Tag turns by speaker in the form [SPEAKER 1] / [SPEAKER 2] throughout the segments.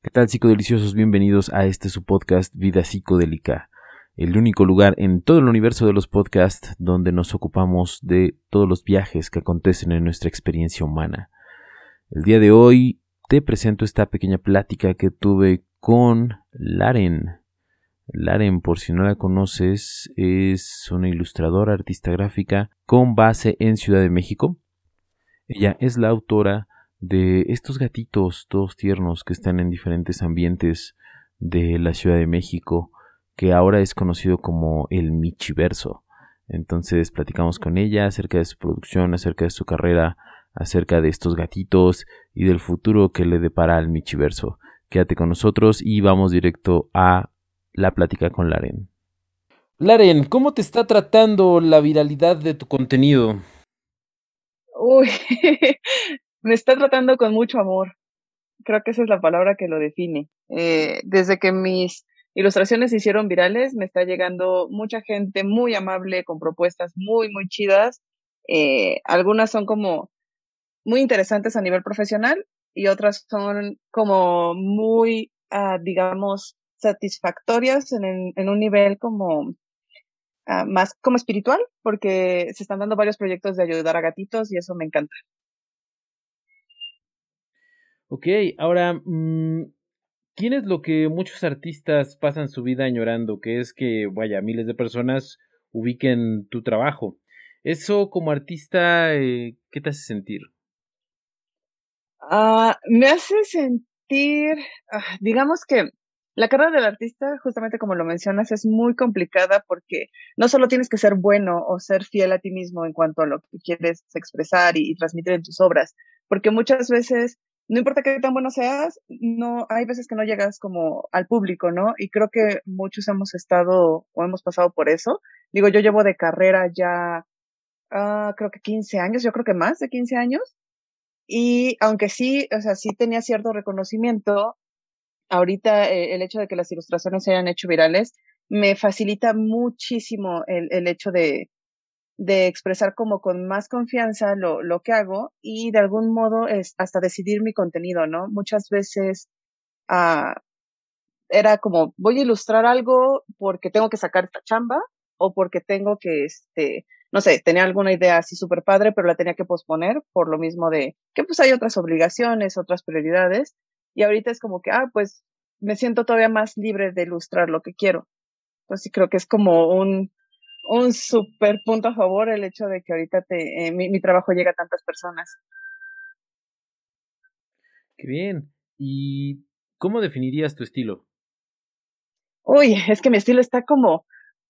[SPEAKER 1] ¿Qué tal psicodeliciosos? Bienvenidos a este su podcast Vida Psicodélica, el único lugar en todo el universo de los podcasts donde nos ocupamos de todos los viajes que acontecen en nuestra experiencia humana. El día de hoy te presento esta pequeña plática que tuve con Laren. Laren, por si no la conoces, es una ilustradora artista gráfica con base en Ciudad de México. Ella es la autora de estos gatitos todos tiernos que están en diferentes ambientes de la Ciudad de México, que ahora es conocido como el Michiverso. Entonces platicamos con ella acerca de su producción, acerca de su carrera, acerca de estos gatitos y del futuro que le depara al Michiverso. Quédate con nosotros y vamos directo a la plática con Laren. Laren, ¿cómo te está tratando la viralidad de tu contenido?
[SPEAKER 2] Uy, me está tratando con mucho amor. Creo que esa es la palabra que lo define. Eh, desde que mis ilustraciones se hicieron virales, me está llegando mucha gente muy amable con propuestas muy, muy chidas. Eh, algunas son como muy interesantes a nivel profesional y otras son como muy, ah, digamos, satisfactorias en, en, un nivel como ah, más como espiritual, porque se están dando varios proyectos de ayudar a gatitos y eso me encanta.
[SPEAKER 1] Ok, ahora, mm, ¿quién es lo que muchos artistas pasan su vida añorando? Que es que, vaya, miles de personas ubiquen tu trabajo. Eso como artista, eh, ¿qué te hace sentir?
[SPEAKER 2] Ah, me hace sentir, ah, digamos que la carrera del artista, justamente como lo mencionas, es muy complicada porque no solo tienes que ser bueno o ser fiel a ti mismo en cuanto a lo que quieres expresar y transmitir en tus obras, porque muchas veces no importa qué tan bueno seas, no, hay veces que no llegas como al público, ¿no? Y creo que muchos hemos estado o hemos pasado por eso. Digo, yo llevo de carrera ya, uh, creo que 15 años, yo creo que más de 15 años. Y aunque sí, o sea, sí tenía cierto reconocimiento, ahorita eh, el hecho de que las ilustraciones se hayan hecho virales me facilita muchísimo el, el hecho de, de expresar como con más confianza lo, lo que hago y de algún modo es hasta decidir mi contenido, ¿no? Muchas veces ah, era como, voy a ilustrar algo porque tengo que sacar esta chamba o porque tengo que, este, no sé, tenía alguna idea así súper padre, pero la tenía que posponer por lo mismo de que pues hay otras obligaciones, otras prioridades. Y ahorita es como que, ah, pues me siento todavía más libre de ilustrar lo que quiero. Entonces creo que es como un, un súper punto a favor el hecho de que ahorita te, eh, mi, mi, trabajo llega a tantas personas.
[SPEAKER 1] Qué bien. ¿Y cómo definirías tu estilo?
[SPEAKER 2] Uy, es que mi estilo está como...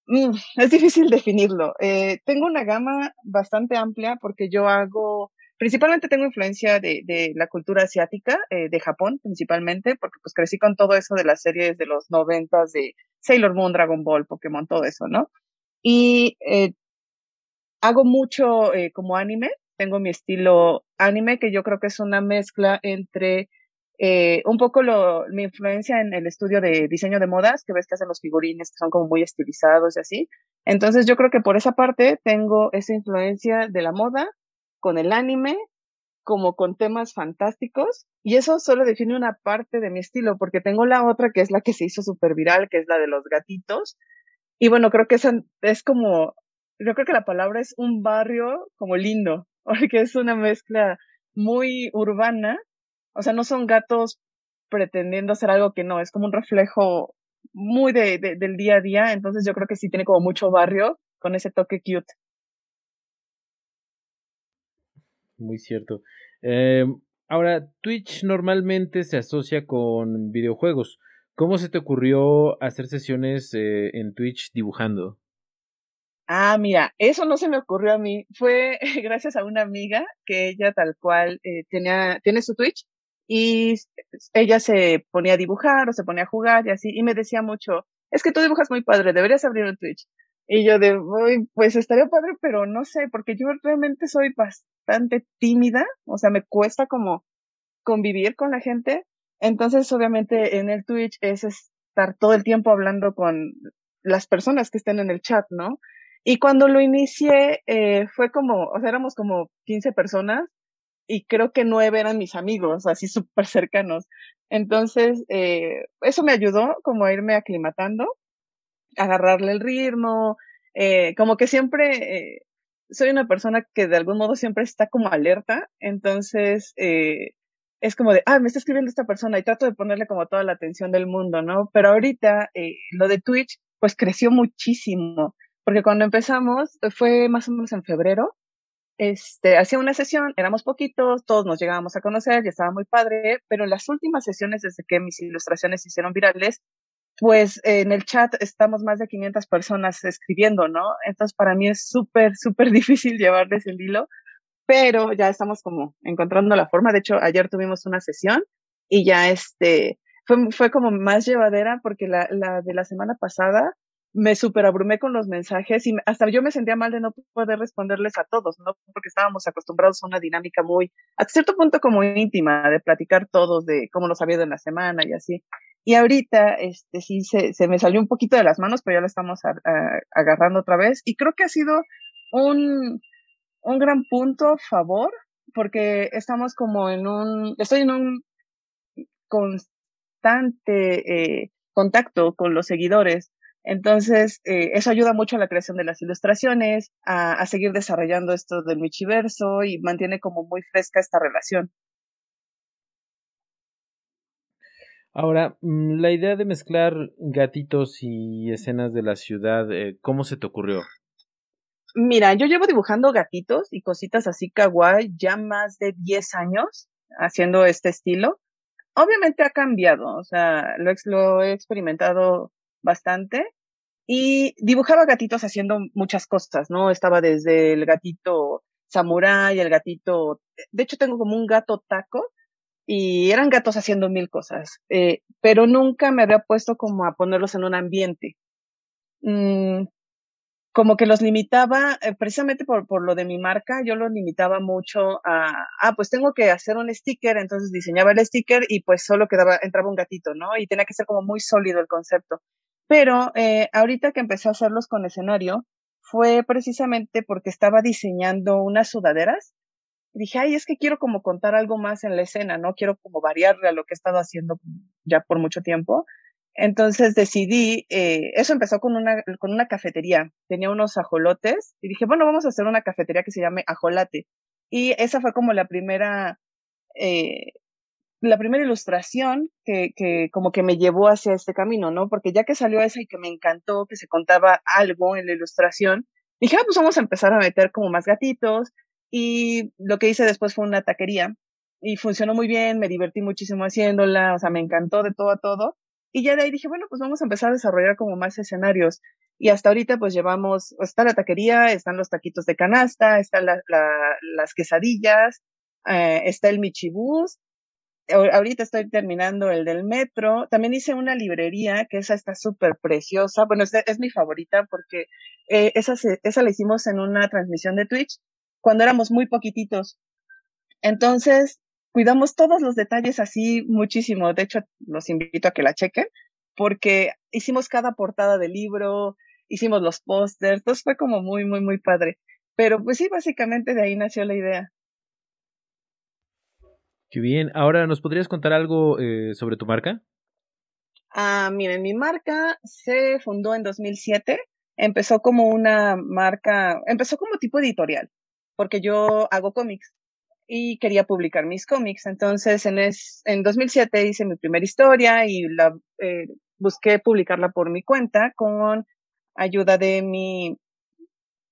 [SPEAKER 2] Mm, es difícil definirlo. Eh, tengo una gama bastante amplia porque yo hago... Principalmente tengo influencia de, de la cultura asiática, eh, de Japón principalmente, porque pues crecí con todo eso de las series de los noventas, de Sailor Moon, Dragon Ball, Pokémon, todo eso, ¿no? Y eh, hago mucho eh, como anime, tengo mi estilo anime, que yo creo que es una mezcla entre eh, un poco lo, mi influencia en el estudio de diseño de modas, que ves que hacen los figurines que son como muy estilizados y así. Entonces yo creo que por esa parte tengo esa influencia de la moda con el anime, como con temas fantásticos, y eso solo define una parte de mi estilo, porque tengo la otra que es la que se hizo súper viral, que es la de los gatitos, y bueno, creo que es, es como, yo creo que la palabra es un barrio como lindo, porque es una mezcla muy urbana, o sea, no son gatos pretendiendo hacer algo que no, es como un reflejo muy de, del día a día, entonces yo creo que sí tiene como mucho barrio con ese toque cute.
[SPEAKER 1] Muy cierto. Eh, ahora, Twitch normalmente se asocia con videojuegos. ¿Cómo se te ocurrió hacer sesiones eh, en Twitch dibujando?
[SPEAKER 2] Ah, mira, eso no se me ocurrió a mí. Fue gracias a una amiga que ella tal cual eh, tenía, tiene su Twitch y ella se ponía a dibujar o se ponía a jugar y así, y me decía mucho, es que tú dibujas muy padre, deberías abrir un Twitch. Y yo de, pues estaría padre, pero no sé, porque yo realmente soy bastante tímida, o sea, me cuesta como convivir con la gente, entonces, obviamente, en el Twitch es estar todo el tiempo hablando con las personas que estén en el chat, ¿no? Y cuando lo inicié, eh, fue como, o sea, éramos como 15 personas y creo que nueve eran mis amigos, así súper cercanos. Entonces, eh, eso me ayudó como a irme aclimatando, agarrarle el ritmo, eh, como que siempre eh, soy una persona que de algún modo siempre está como alerta, entonces eh, es como de, ah, me está escribiendo esta persona y trato de ponerle como toda la atención del mundo, ¿no? Pero ahorita eh, lo de Twitch pues creció muchísimo, porque cuando empezamos fue más o menos en febrero, este, hacía una sesión, éramos poquitos, todos nos llegábamos a conocer, ya estaba muy padre, pero en las últimas sesiones desde que mis ilustraciones se hicieron virales, pues en el chat estamos más de 500 personas escribiendo, ¿no? Entonces para mí es súper, súper difícil llevarles el hilo, pero ya estamos como encontrando la forma. De hecho, ayer tuvimos una sesión y ya este, fue, fue como más llevadera porque la, la de la semana pasada me super abrumé con los mensajes y hasta yo me sentía mal de no poder responderles a todos, ¿no? Porque estábamos acostumbrados a una dinámica muy, a cierto punto como íntima, de platicar todos de cómo nos había ido en la semana y así. Y ahorita, este, sí, se, se me salió un poquito de las manos, pero ya lo estamos agarrando otra vez. Y creo que ha sido un, un gran punto a favor, porque estamos como en un, estoy en un constante eh, contacto con los seguidores. Entonces, eh, eso ayuda mucho a la creación de las ilustraciones, a, a seguir desarrollando esto del Michiverso y mantiene como muy fresca esta relación.
[SPEAKER 1] Ahora, mm, la idea de mezclar gatitos y escenas de la ciudad, eh, ¿cómo se te ocurrió?
[SPEAKER 2] Mira, yo llevo dibujando gatitos y cositas así kawaii ya más de 10 años haciendo este estilo. Obviamente ha cambiado, o sea, lo, he experimentado bastante y dibujaba gatitos haciendo muchas cosas, ¿no? Estaba desde el gatito samurai, el gatito, de hecho tengo como un gato taco y eran gatos haciendo mil cosas, eh, pero nunca me había puesto como a ponerlos en un ambiente. Mm, como que los limitaba, eh, precisamente por, por lo de mi marca, yo los limitaba mucho a, ah, pues tengo que hacer un sticker, entonces diseñaba el sticker y pues solo quedaba, entraba un gatito, ¿no? Y tenía que ser como muy sólido el concepto. Pero eh, ahorita que empecé a hacerlos con escenario, fue precisamente porque estaba diseñando unas sudaderas. Dije, ay, es que quiero como contar algo más en la escena, ¿no? Quiero como variarle a lo que he estado haciendo ya por mucho tiempo. Entonces decidí, eh, eso empezó con una, con una cafetería, tenía unos ajolotes y dije, bueno, vamos a hacer una cafetería que se llame Ajolate. Y esa fue como la primera, eh, la primera ilustración que, que como que me llevó hacia este camino, ¿no? Porque ya que salió esa y que me encantó, que se contaba algo en la ilustración, dije, ah, pues vamos a empezar a meter como más gatitos. Y lo que hice después fue una taquería y funcionó muy bien, me divertí muchísimo haciéndola, o sea, me encantó de todo a todo. Y ya de ahí dije, bueno, pues vamos a empezar a desarrollar como más escenarios. Y hasta ahorita pues llevamos, está la taquería, están los taquitos de canasta, están la, las quesadillas, eh, está el michibús. Ahorita estoy terminando el del metro. También hice una librería que esa está súper preciosa. Bueno, es, es, mi favorita porque eh, esa, se, esa la hicimos en una transmisión de Twitch cuando éramos muy poquititos. Entonces, cuidamos todos los detalles así muchísimo. De hecho, los invito a que la chequen porque hicimos cada portada del libro, hicimos los pósters, entonces fue como muy, muy, muy padre. Pero pues sí, básicamente de ahí nació la idea.
[SPEAKER 1] Qué bien. Ahora, ¿nos podrías contar algo eh, sobre tu marca?
[SPEAKER 2] Ah, miren, mi marca se fundó en 2007. Empezó como una marca, empezó como tipo editorial, porque yo hago cómics y quería publicar mis cómics. Entonces, en, es, en 2007 hice mi primera historia y la eh, busqué publicarla por mi cuenta con ayuda de mi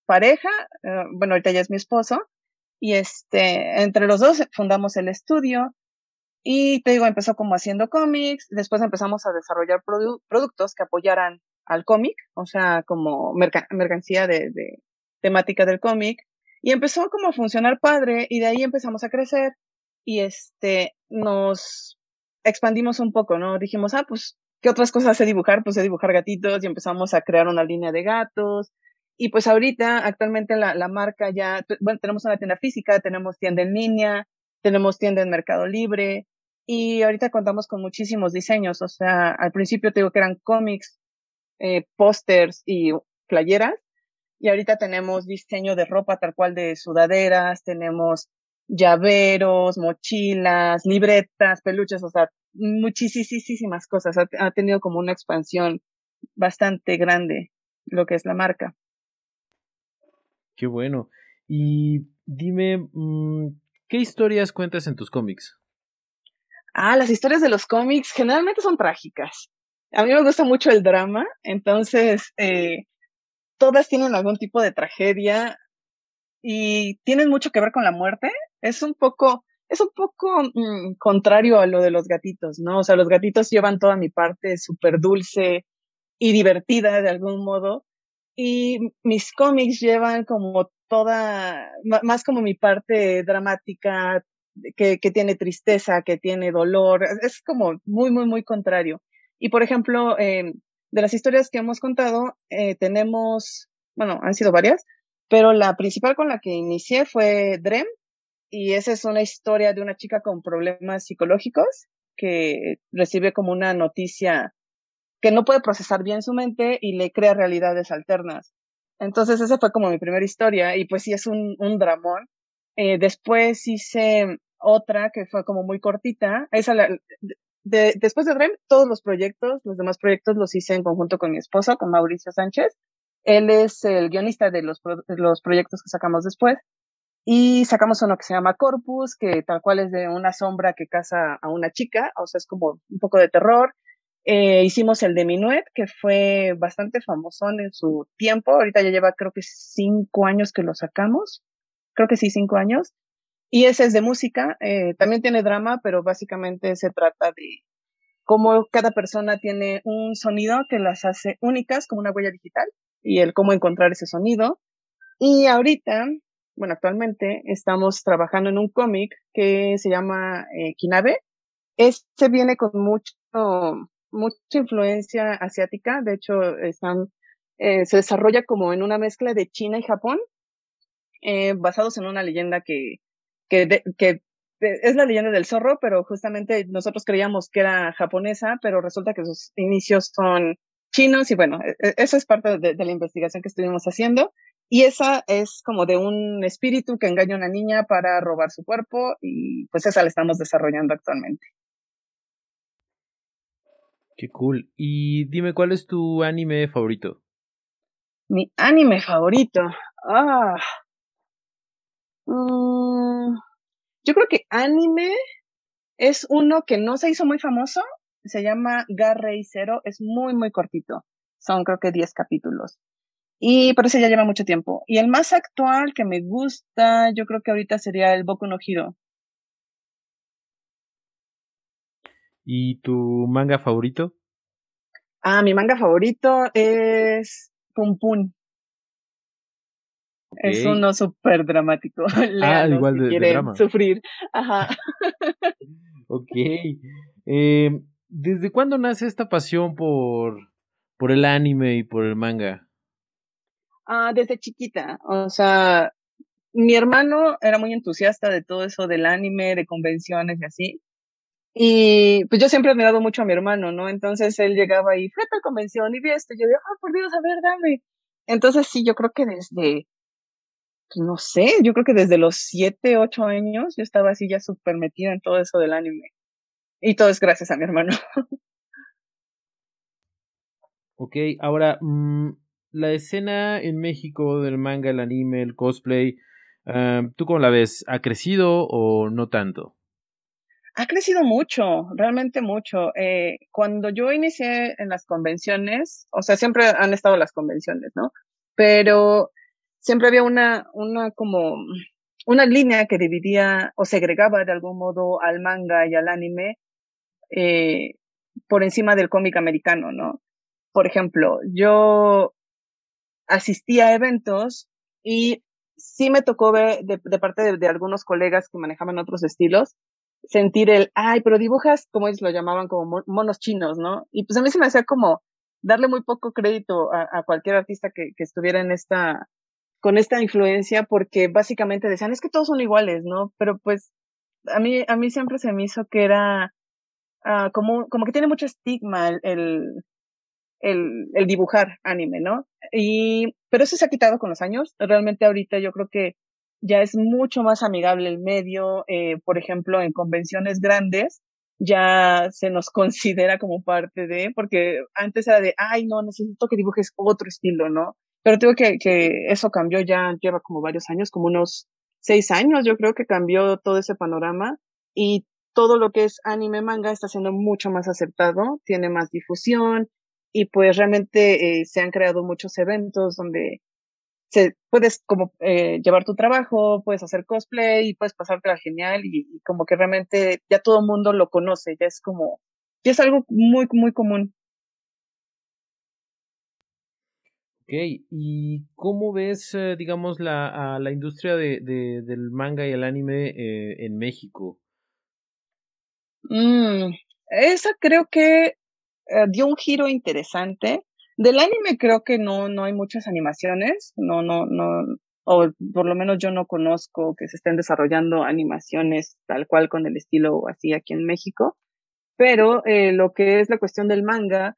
[SPEAKER 2] pareja, eh, bueno, ahorita ya es mi esposo, y este, entre los dos fundamos el estudio y te digo, empezó como haciendo cómics, después empezamos a desarrollar productos que apoyaran al cómic, o sea, como mercancía de temática del cómic, y empezó como a funcionar padre y de ahí empezamos a crecer y este, nos expandimos un poco, ¿no? Dijimos, ah, pues, ¿qué otras cosas sé dibujar? Pues sé dibujar gatitos y empezamos a crear una línea de gatos. Y pues ahorita, actualmente la, la marca ya, bueno, tenemos una tienda física, tenemos tienda en línea, tenemos tienda en Mercado Libre y ahorita contamos con muchísimos diseños. O sea, al principio te digo que eran cómics, eh, pósters y playeras y ahorita tenemos diseño de ropa tal cual de sudaderas, tenemos llaveros, mochilas, libretas, peluches, o sea, muchísimas cosas. Ha, tenido como una expansión bastante grande lo que es la marca.
[SPEAKER 1] Qué bueno. Y dime, mm, ¿qué historias cuentas en tus cómics?
[SPEAKER 2] Ah, las historias de los cómics generalmente son trágicas. A mí me gusta mucho el drama, entonces eh, todas tienen algún tipo de tragedia y tienen mucho que ver con la muerte. Es un poco, es un poco mm, contrario a lo de los gatitos, ¿no? O sea, los gatitos llevan toda mi parte súper dulce y divertida de algún modo. Y mis cómics llevan como toda, más como mi parte dramática, que, que tiene tristeza, que tiene dolor. Es como muy, muy, muy contrario. Y por ejemplo, eh, de las historias que hemos contado, eh, tenemos, bueno, han sido varias, pero la principal con la que inicié fue Drem, y esa es una historia de una chica con problemas psicológicos que recibe como una noticia que no puede procesar bien su mente y le crea realidades alternas. Entonces esa fue como mi primera historia y pues sí es un, un dramón. Eh, después hice otra que fue como muy cortita. Esa la, después de Drem, todos los proyectos, los demás proyectos los hice en conjunto con mi esposo, con Mauricio Sánchez. Él es el guionista de los, los proyectos que sacamos después. Y sacamos uno que se llama Corpus, que tal cual es de una sombra que caza a una chica, o sea, es como un poco de terror. Eh, hicimos el de Minuet, que fue bastante famoso en su tiempo. Ahorita ya lleva creo que cinco años que lo sacamos. Creo que sí, cinco años. Y ese es de música, eh, también tiene drama, pero básicamente se trata de cómo cada persona tiene un sonido que las hace únicas como una huella digital y el cómo encontrar ese sonido. Y ahorita, bueno, actualmente estamos trabajando en un cómic que se llama eh, Kinabe. Este viene con mucho, mucha influencia asiática. De hecho, están, eh, se desarrolla como en una mezcla de China y Japón, basados en una leyenda que, que, que es la leyenda del zorro, pero justamente nosotros creíamos que era japonesa, pero resulta que sus inicios son chinos y bueno, e, e, eso es parte de, la investigación que estuvimos haciendo. Y esa es como de un espíritu que engaña a una niña para robar su cuerpo y pues esa la estamos desarrollando actualmente.
[SPEAKER 1] Qué cool. Y dime, ¿cuál es tu anime favorito?
[SPEAKER 2] Mi anime favorito. Ah, Mm, yo creo que anime es uno que no se hizo muy famoso, se llama Garrey Zero, es muy, muy cortito, son creo que 10 capítulos. Y por eso ya lleva mucho tiempo. Y el más actual que me gusta, yo creo que ahorita sería el Boku no Hiro.
[SPEAKER 1] ¿Y tu manga favorito?
[SPEAKER 2] Ah, mi manga favorito es Pum Pum. Es uno súper dramático. ah, igual de, sufrir. Ajá.
[SPEAKER 1] ok. Eh, ¿Desde cuándo nace esta pasión por, por el anime y por el manga?
[SPEAKER 2] Ah, desde chiquita. O sea, mi hermano era muy entusiasta de todo eso del anime, de convenciones y así. Y pues yo siempre he admirado mucho a mi hermano, ¿no? Entonces él llegaba y fue a tal convención y vi esto. Y yo digo, ah, por Dios, a ver, dame. Entonces sí, yo creo que desde no sé, yo creo que desde los siete, ocho años yo estaba así ya súper metida en todo eso del anime. Y todo es gracias a mi hermano.
[SPEAKER 1] ok, ahora, mm, la escena en México del manga, el anime, el cosplay, ah, ¿tú cómo la ves? ¿Ha crecido o no tanto?
[SPEAKER 2] Ha crecido mucho, realmente mucho. Eh, cuando yo inicié en las convenciones, o sea, siempre han estado las convenciones, ¿no? Pero siempre había una, una como, una línea que dividía o segregaba de algún modo al manga y al anime eh, por encima del cómic americano, ¿no? Por ejemplo, yo asistía a eventos y sí me tocó ver de, parte de, de, algunos colegas que manejaban otros estilos, sentir el, ay, pero dibujas, como ellos lo llamaban, como monos chinos, ¿no? Y pues a mí se me hacía como darle muy poco crédito a, cualquier artista que, estuviera en esta, con esta influencia porque básicamente decían, es que todos son iguales, ¿no? Pero pues a mí, a mí siempre se me hizo que era uh, como, como que tiene mucho estigma el, el, el, dibujar anime, ¿no? Y, pero eso se ha quitado con los años. Realmente ahorita yo creo que ya es mucho más amigable el medio, eh, por ejemplo, en convenciones grandes ya se nos considera como parte de, porque antes era de, ay, no, necesito que dibujes otro estilo, ¿no? Pero tengo que, que eso cambió ya, lleva como varios años, como unos seis años, yo creo que cambió todo ese panorama y todo lo que es anime manga está siendo mucho más aceptado, tiene más difusión y pues realmente eh, se han creado muchos eventos donde se, puedes como eh, llevar tu trabajo, puedes hacer cosplay y puedes pasártela genial y, como que realmente ya todo el mundo lo conoce, ya es como, ya es algo muy, muy común.
[SPEAKER 1] Ok, ¿y cómo ves, eh, digamos, la, la industria de, del manga y el anime eh, en México?
[SPEAKER 2] Mm, esa creo que dio un giro interesante del anime creo que no, no hay muchas animaciones, no, no, no, o por lo menos yo no conozco que se estén desarrollando animaciones tal cual con el estilo así aquí en México, pero eh, lo que es la cuestión del manga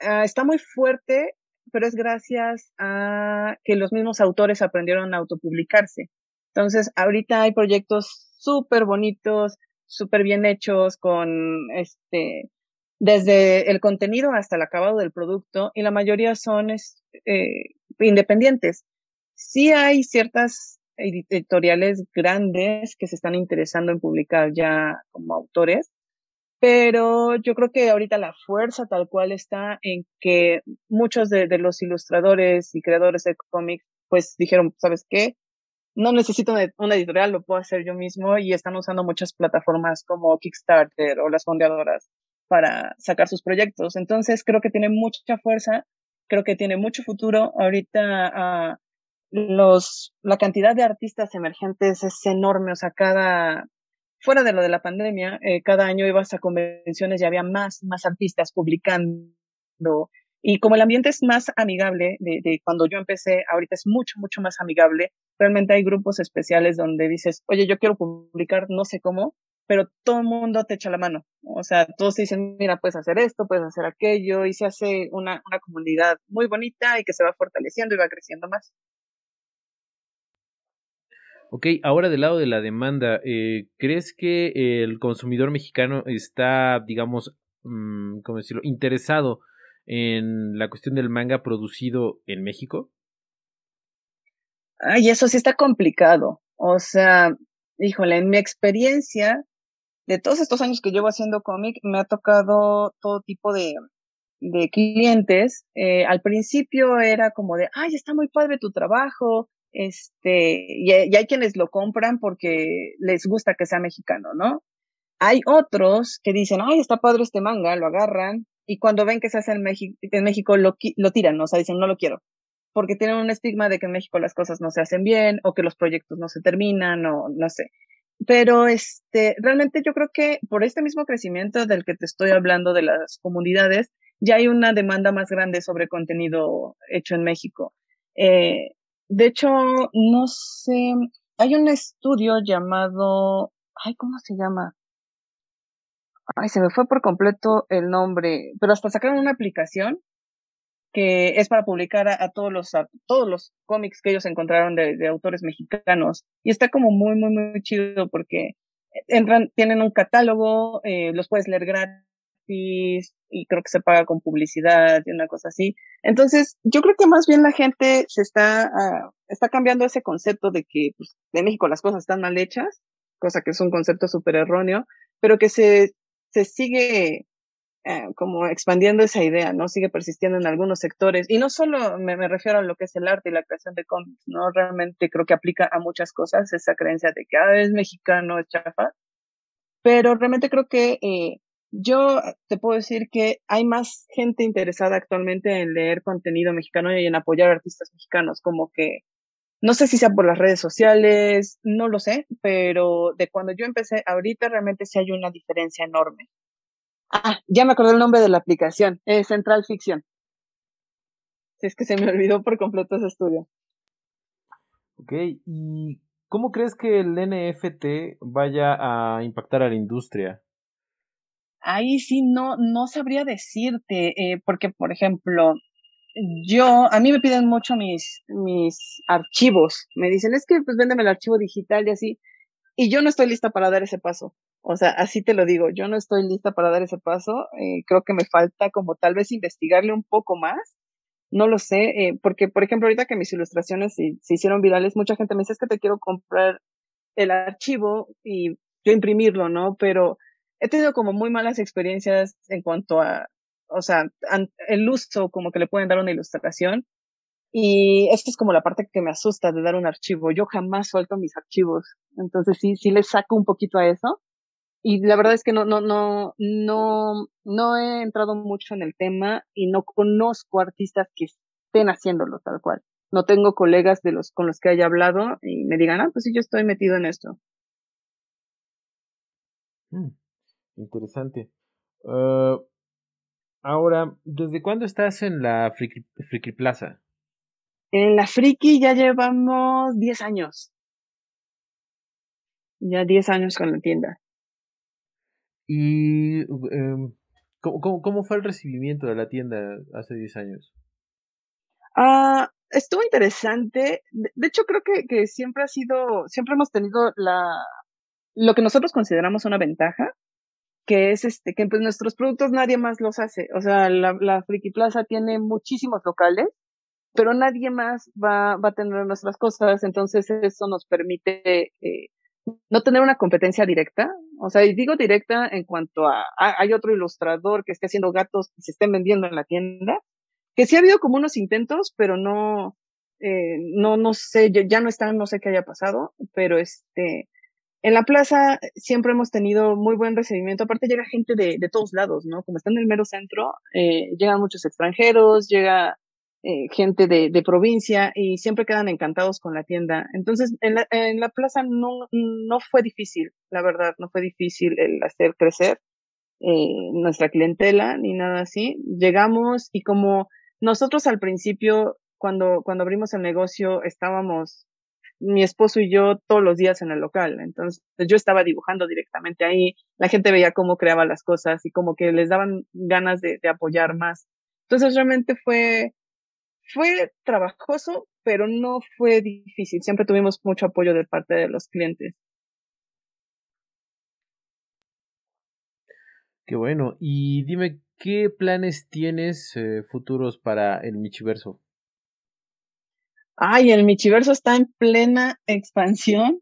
[SPEAKER 2] ah, está muy fuerte, pero es gracias a que los mismos autores aprendieron a autopublicarse. Entonces, ahorita hay proyectos súper bonitos, súper bien hechos, con este, desde el contenido hasta el acabado del producto y la mayoría son eh, independientes. Sí hay ciertas editoriales grandes que se están interesando en publicar ya como autores, pero yo creo que ahorita la fuerza tal cual está en que muchos de, los ilustradores y creadores de cómics pues dijeron, ¿sabes qué? No necesito una editorial, lo puedo hacer yo mismo y están usando muchas plataformas como Kickstarter o las fondeadoras para sacar sus proyectos. Entonces creo que tiene mucha fuerza, creo que tiene mucho futuro. Ahorita uh, los, la cantidad de artistas emergentes es enorme, o sea, cada, fuera de lo de la pandemia, eh, cada año ibas a convenciones y había más, más artistas publicando. Y como el ambiente es más amigable de, de, cuando yo empecé, ahorita es mucho, mucho más amigable. Realmente hay grupos especiales donde dices, oye, yo quiero publicar, no sé cómo, pero todo el mundo te echa la mano. O sea, todos te dicen, mira, puedes hacer esto, puedes hacer aquello, y se hace una, una comunidad muy bonita y que se va fortaleciendo y va creciendo más.
[SPEAKER 1] Ok, ahora del lado de la demanda, eh, ¿crees que el consumidor mexicano está, digamos, mm, ¿cómo decirlo?, interesado en la cuestión del manga producido en México?
[SPEAKER 2] Ay, eso sí está complicado. O sea, híjole, en mi experiencia, de todos estos años que llevo haciendo cómic, me ha tocado todo tipo de, clientes. Eh, al principio era como de, ay, está muy padre tu trabajo, este, y, y, hay quienes lo compran porque les gusta que sea mexicano, ¿no? Hay otros que dicen, ay, está padre este manga, lo agarran, y cuando ven que se hace en, México, en México lo, lo tiran, o sea, dicen, no lo quiero, porque tienen un estigma de que en México las cosas no se hacen bien, o que los proyectos no se terminan, o no sé. Pero este, realmente yo creo que por este mismo crecimiento del que te estoy hablando de las comunidades, ya hay una demanda más grande sobre contenido hecho en México. Eh, de hecho, no sé, hay un estudio llamado, ay, ¿cómo se llama? Ay, se me fue por completo el nombre, pero hasta sacaron una aplicación que es para publicar a, todos los todos los cómics que ellos encontraron de, autores mexicanos y está como muy muy muy chido porque entran tienen un catálogo eh, los puedes leer gratis y creo que se paga con publicidad y una cosa así entonces yo creo que más bien la gente se está uh, está cambiando ese concepto de que pues, de México las cosas están mal hechas cosa que es un concepto súper erróneo pero que se se sigue eh, como expandiendo esa idea, ¿no? Sigue persistiendo en algunos sectores. Y no solo me, refiero a lo que es el arte y la creación de cómics, ¿no? Realmente creo que aplica a muchas cosas esa creencia de que ah, es mexicano, es chafa. Pero realmente creo que eh, yo te puedo decir que hay más gente interesada actualmente en leer contenido mexicano y en apoyar a artistas mexicanos, como que no sé si sea por las redes sociales, no lo sé, pero de cuando yo empecé ahorita realmente sí hay una diferencia enorme. Ah, ya me acordé el nombre de la aplicación, es Central Fiction. Si es que se me olvidó por completo ese estudio.
[SPEAKER 1] Ok, ¿y cómo crees que el NFT vaya a impactar a la industria?
[SPEAKER 2] Ahí sí no, no sabría decirte, eh, porque por ejemplo, yo, a mí me piden mucho mis, mis archivos. Me dicen, es que pues véndeme el archivo digital y así. Y yo no estoy lista para dar ese paso. O sea, así te lo digo, yo no estoy lista para dar ese paso. Eh, creo que me falta como tal vez investigarle un poco más. No lo sé, eh, porque por ejemplo, ahorita que mis ilustraciones se, se hicieron virales, mucha gente me dice es que te quiero comprar el archivo y yo imprimirlo, ¿no? Pero he tenido como muy malas experiencias en cuanto a, o sea, el uso como que le pueden dar una ilustración. Y esta es como la parte que me asusta de dar un archivo. Yo jamás suelto mis archivos. Entonces sí, sí le saco un poquito a eso. Y la verdad es que no, no, no, no, no he entrado mucho en el tema y no conozco artistas que estén haciéndolo tal cual. No tengo colegas de los con los que haya hablado y me digan, ah, pues sí, yo estoy metido en esto.
[SPEAKER 1] Mm, interesante. Uh, Ahora, ¿desde cuándo estás en la Friki, Plaza?
[SPEAKER 2] En la Friki ya llevamos 10 años. Ya 10 años con la tienda.
[SPEAKER 1] ¿Y em, ¿cómo, fue el recibimiento de la tienda hace 10 años?
[SPEAKER 2] Ah, estuvo interesante. De, hecho, creo que, que, siempre ha sido, siempre hemos tenido la, lo que nosotros consideramos una ventaja, que es este, que pues nuestros productos nadie más los hace. O sea, la, la Friki Plaza tiene muchísimos locales, pero nadie más va, va a tener nuestras cosas, entonces eso nos permite eh, no tener una competencia directa. O sea, y digo directa en cuanto a, hay otro ilustrador que esté haciendo gatos que se estén vendiendo en la tienda, que sí ha habido como unos intentos, pero no, eh, no, no sé, ya, no están, no sé qué haya pasado, pero este, en la plaza siempre hemos tenido muy buen recibimiento, aparte llega gente de, todos lados, ¿no? Como está en el mero centro, eh, llegan muchos extranjeros, llega eh, gente de, de, provincia y siempre quedan encantados con la tienda. Entonces, en la, en la plaza no, no fue difícil, la verdad, no fue difícil el hacer crecer eh, nuestra clientela ni nada así. Llegamos y como nosotros al principio, cuando, cuando abrimos el negocio, estábamos mi esposo y yo todos los días en el local. Entonces yo estaba dibujando directamente ahí, la gente veía cómo creaba las cosas y como que les daban ganas de, apoyar más. Entonces realmente fue, fue trabajoso, pero no fue difícil. Siempre tuvimos mucho apoyo de parte de los clientes.
[SPEAKER 1] Qué bueno. Y dime, ¿qué planes tienes eh, futuros para el Michiverso?
[SPEAKER 2] Ay, el Michiverso está en plena expansión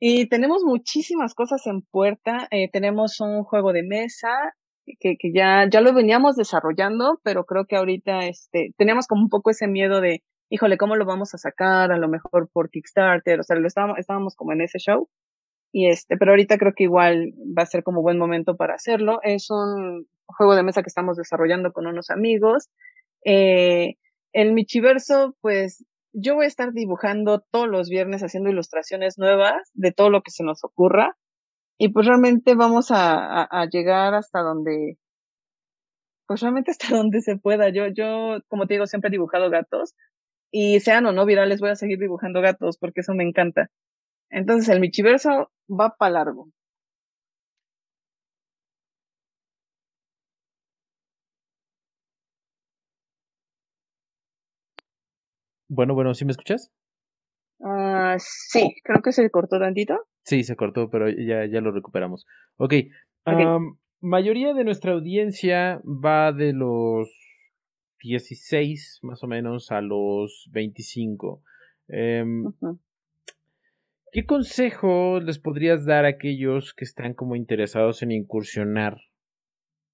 [SPEAKER 2] y tenemos muchísimas cosas en puerta. Eh, tenemos un juego de mesa que, que ya, ya lo veníamos desarrollando, pero creo que ahorita este, teníamos como un poco ese miedo de, híjole, ¿cómo lo vamos a sacar? A lo mejor por Kickstarter, o sea, lo estábamos, estábamos como en ese show. Y este, pero ahorita creo que igual va a ser como buen momento para hacerlo. Es un juego de mesa que estamos desarrollando con unos amigos. Eh, el Michiverso, pues yo voy a estar dibujando todos los viernes haciendo ilustraciones nuevas de todo lo que se nos ocurra. Y pues realmente vamos a, a, llegar hasta donde, pues realmente hasta donde se pueda. Yo, yo, como te digo, siempre he dibujado gatos. Y sean o no virales, voy a seguir dibujando gatos porque eso me encanta. Entonces el Michiverso va para largo.
[SPEAKER 1] Bueno, bueno, ¿sí me escuchas?
[SPEAKER 2] Ah, sí, creo que se cortó tantito.
[SPEAKER 1] Sí, se cortó, pero ya, ya lo recuperamos. Ok. mayoría de nuestra audiencia va de los 16 más o menos a los 25. Em, ¿Qué consejo les podrías dar a aquellos que están como interesados en incursionar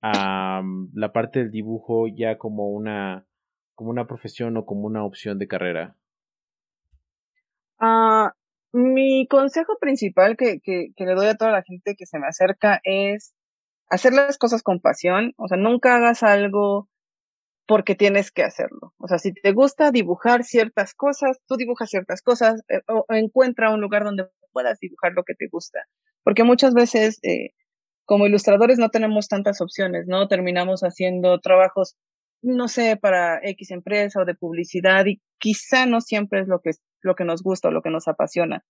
[SPEAKER 1] a la parte del dibujo ya como una como una profesión o como una opción de carrera?
[SPEAKER 2] Ah, mi consejo principal que, le doy a toda la gente que se me acerca es hacer las cosas con pasión. O sea, nunca hagas algo porque tienes que hacerlo. O sea, si te gusta dibujar ciertas cosas, tú dibujas ciertas cosas eh, o, encuentra un lugar donde puedas dibujar lo que te gusta. Porque muchas veces, eh, como ilustradores, no tenemos tantas opciones, ¿no? Terminamos haciendo trabajos no sé, para X empresa o de publicidad y quizá no siempre es lo que, lo que nos gusta o lo que nos apasiona.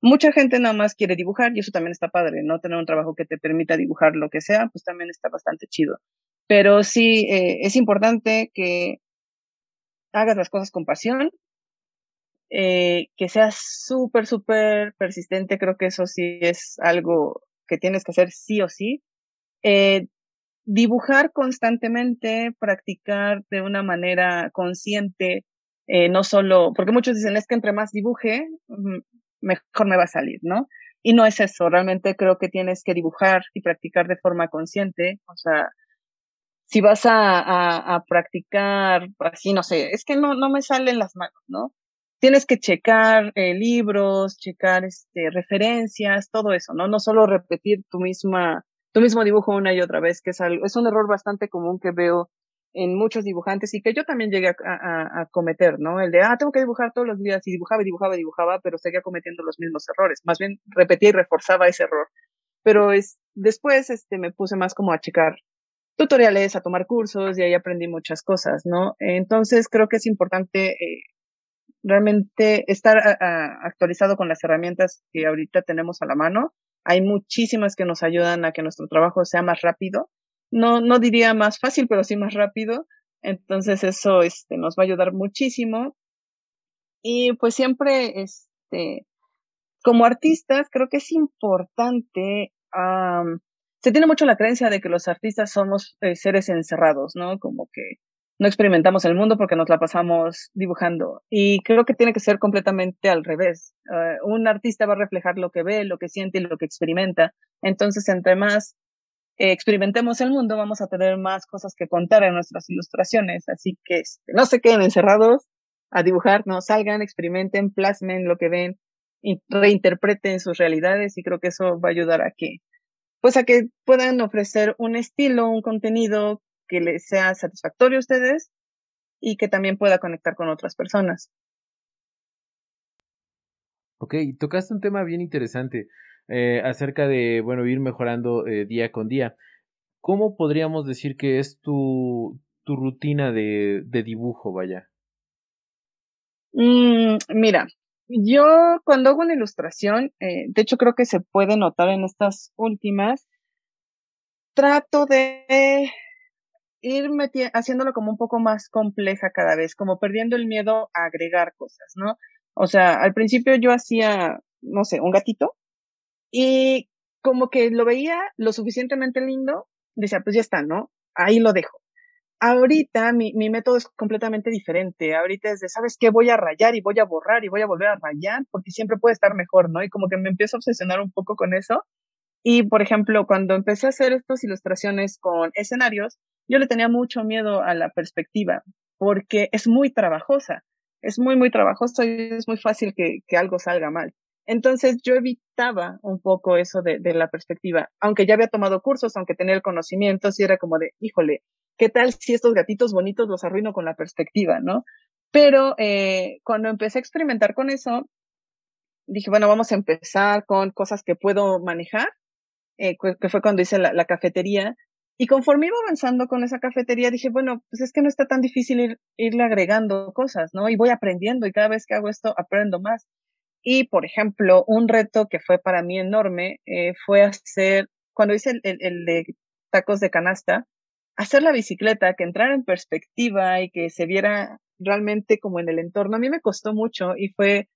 [SPEAKER 2] Mucha gente nada más quiere dibujar y eso también está padre, ¿no? Tener un trabajo que te permita dibujar lo que sea, pues también está bastante chido. Pero sí, eh, es importante que hagas las cosas con pasión, eh, que seas súper, súper persistente, creo que eso sí es algo que tienes que hacer sí o sí. Eh, dibujar constantemente, practicar de una manera consciente, eh, no solo, porque muchos dicen es que entre más dibuje, mejor me va a salir, ¿no? Y no es eso, realmente creo que tienes que dibujar y practicar de forma consciente, o sea, si vas a, a, practicar así, no sé, es que no, no me salen las manos, ¿no? Tienes que checar eh, libros, checar este, referencias, todo eso, ¿no? No solo repetir tu misma, tu mismo dibujo una y otra vez, que es algo, es un error bastante común que veo en muchos dibujantes y que yo también llegué a, cometer, ¿no? El de, ah, tengo que dibujar todos los días y dibujaba dibujaba dibujaba, pero seguía cometiendo los mismos errores. Más bien repetía y reforzaba ese error. Pero es, después este, me puse más como a checar tutoriales, a tomar cursos y ahí aprendí muchas cosas, ¿no? Entonces creo que es importante eh, realmente estar actualizado con las herramientas que ahorita tenemos a la mano. Hay muchísimas que nos ayudan a que nuestro trabajo sea más rápido no, no diría más fácil, pero sí más rápido. Entonces eso este, nos va a ayudar muchísimo. Y pues siempre, este, como artistas, creo que es importante, se tiene mucho la creencia de que los artistas somos eh, seres encerrados, ¿no? Como que no experimentamos el mundo porque nos la pasamos dibujando. Y creo que tiene que ser completamente al revés. Eh, un artista va a reflejar lo que ve, lo que siente y lo que experimenta. Entonces, entre más experimentemos el mundo, vamos a tener más cosas que contar en nuestras ilustraciones. Así que este, no se queden encerrados a dibujar, no salgan, experimenten, plasmen lo que ven, y reinterpreten sus realidades y creo que eso va a ayudar a que, pues a que puedan ofrecer un estilo, un contenido que les sea satisfactorio a ustedes y que también pueda conectar con otras personas.
[SPEAKER 1] Ok, tocaste un tema bien interesante. Eh, acerca de, bueno, ir mejorando eh, día con día. ¿Cómo podríamos decir que es tu, tu rutina de, de dibujo, vaya?
[SPEAKER 2] Mm, mira, yo cuando hago una ilustración, eh, de hecho creo que se puede notar en estas últimas, trato de ir haciéndolo como un poco más compleja cada vez, como perdiendo el miedo a agregar cosas, ¿no? O sea, al principio yo hacía, no sé, un gatito y como que lo veía lo suficientemente lindo, decía, pues ya está, ¿no? Ahí lo dejo. Ahorita mi, mi método es completamente diferente. Ahorita es de, ¿sabes qué? Voy a rayar y voy a borrar y voy a volver a rayar porque siempre puede estar mejor, ¿no? Y como que me empiezo a obsesionar un poco con eso. Y, por ejemplo, cuando empecé a hacer estas ilustraciones con escenarios, yo le tenía mucho miedo a la perspectiva porque es muy trabajosa. Es muy, muy trabajoso y es muy fácil que, que algo salga mal. Entonces yo evitaba un poco eso de, la perspectiva, aunque ya había tomado cursos, aunque tenía el conocimiento, sí era como de, híjole, ¿qué tal si estos gatitos bonitos los arruino con la perspectiva, no? Pero eh, cuando empecé a experimentar con eso, dije, bueno, vamos a empezar con cosas que puedo manejar, eh, que fue cuando hice la, cafetería. Y conforme iba avanzando con esa cafetería, dije, bueno, pues es que no está tan difícil irle agregando cosas, ¿no? Y voy aprendiendo y cada vez que hago esto aprendo más. Y, por ejemplo, un reto que fue para mí enorme eh, fue hacer, cuando hice el, el, de tacos de canasta, hacer la bicicleta, que entrara en perspectiva y que se viera realmente como en el entorno. A mí me costó mucho y fue,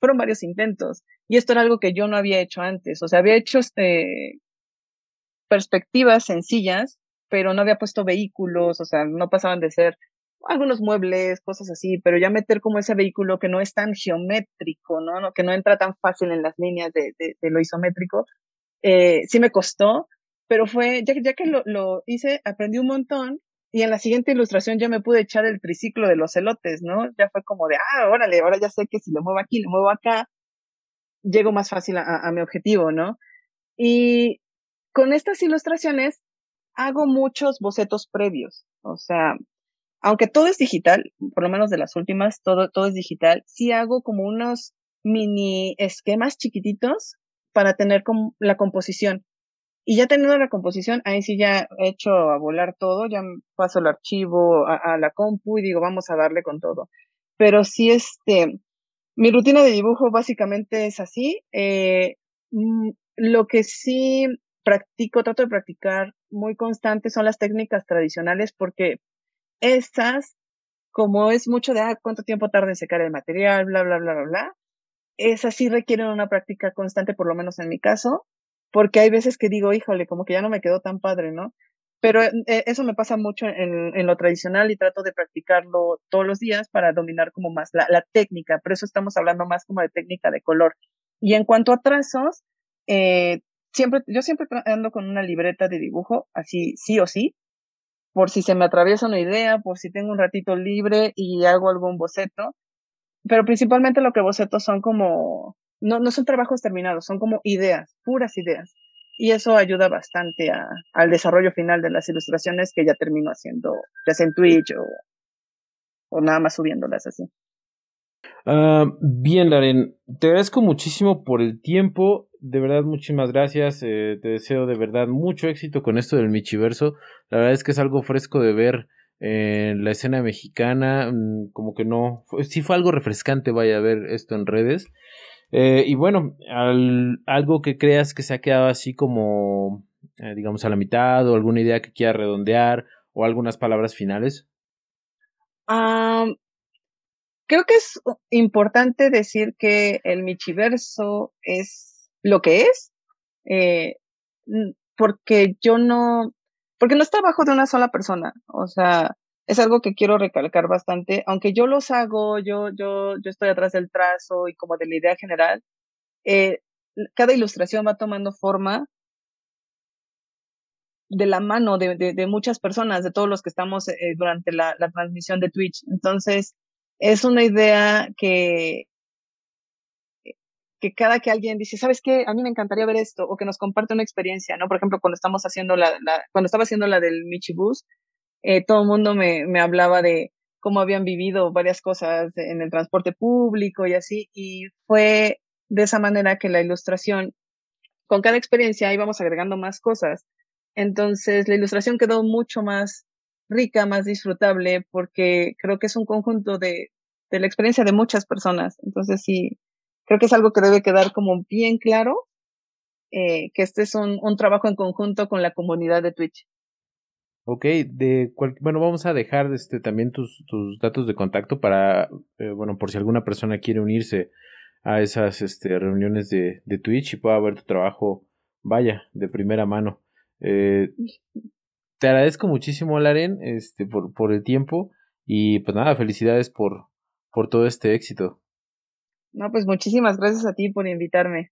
[SPEAKER 2] fueron varios intentos. Y esto era algo que yo no había hecho antes. O sea, había hecho este, perspectivas sencillas, pero no había puesto vehículos, o sea, no pasaban de ser algunos muebles, cosas así, pero ya meter como ese vehículo que no es tan geométrico, ¿no? Que no entra tan fácil en las líneas de, lo isométrico, eh, sí me costó, pero fue, ya, ya que lo, lo, hice, aprendí un montón y en la siguiente ilustración ya me pude echar el triciclo de los elotes, ¿no? Ya fue como de, ah, órale, ahora ya sé que si le muevo aquí, le muevo acá, llego más fácil a, a mi objetivo, ¿no? Y con estas ilustraciones hago muchos bocetos previos, o sea, aunque todo es digital, por lo menos de las últimas, todo, todo es digital, sí hago como unos mini esquemas chiquititos para tener la composición. Y ya teniendo la composición, ahí sí ya he hecho a volar todo, ya paso el archivo a, la compu y digo, vamos a darle con todo. Pero sí, este, mi rutina de dibujo básicamente es así. Eh, mm, lo que sí practico, trato de practicar muy constante son las técnicas tradicionales porque estas como es mucho de, ah, cuánto tiempo tarda en secar el material, bla, bla, bla, bla, bla, esas sí requieren una práctica constante, por lo menos en mi caso, porque hay veces que digo, híjole, como que ya no me quedó tan padre, ¿no? Pero eh, eso me pasa mucho en, en, lo tradicional y trato de practicarlo todos los días para dominar como más la, la, técnica. Por eso estamos hablando más como de técnica de color. Y en cuanto a trazos, eh, siempre, yo siempre ando con una libreta de dibujo, así sí o sí, por si se me atraviesa una idea, por si tengo un ratito libre y hago algún boceto. Pero principalmente lo que boceto son como, no, no son trabajos terminados, son como ideas, puras ideas y eso ayuda bastante a, al desarrollo final de las ilustraciones que ya termino haciendo, ya sea en Twitch o, o nada más subiéndolas así.
[SPEAKER 1] Uh, bien, Laren, te agradezco muchísimo por el tiempo. De verdad, muchísimas gracias. Eh, te deseo de verdad mucho éxito con esto del Michiverso. La verdad es que es algo fresco de ver en la escena mexicana. Mm, como que no. Sí fue algo refrescante, vaya a ver esto en redes. Eh, y bueno, algo que creas que se ha quedado así como, eh, digamos, a la mitad o alguna idea que quiera redondear o algunas palabras finales.
[SPEAKER 2] creo que es importante decir que el Michiverso es lo que es, eh, porque yo no, porque no está bajo de una sola persona. O sea, es algo que quiero recalcar bastante, aunque yo los hago, yo, yo, yo estoy atrás del trazo y como de la idea general, eh, cada ilustración va tomando forma de la mano de, de, muchas personas, de todos los que estamos eh, durante la, la, transmisión de Twitch. Entonces, es una idea que, que cada que alguien dice, ¿sabes qué? A mí me encantaría ver esto, o que nos comparte una experiencia, ¿no? Por ejemplo, cuando estamos haciendo la, la cuando estaba haciendo la del Michibus, eh, todo el mundo me, me hablaba de cómo habían vivido varias cosas en el transporte público y así, y fue de esa manera que la ilustración, con cada experiencia íbamos agregando más cosas. Entonces la ilustración quedó mucho más rica, más disfrutable, porque creo que es un conjunto de, de la experiencia de muchas personas. Entonces sí, creo que es algo que debe quedar como bien claro, eh, que este es un, un trabajo en conjunto con la comunidad de Twitch.
[SPEAKER 1] Ok, de bueno, vamos a dejar este, también tus, tus datos de contacto para, eh, bueno, por si alguna persona quiere unirse a esas este, reuniones de, de Twitch y pueda ver tu trabajo, vaya, de primera mano. Eh, te agradezco muchísimo, Laren, este, por, por el tiempo y pues nada, felicidades por, por todo este éxito.
[SPEAKER 2] No, pues muchísimas gracias a ti por invitarme.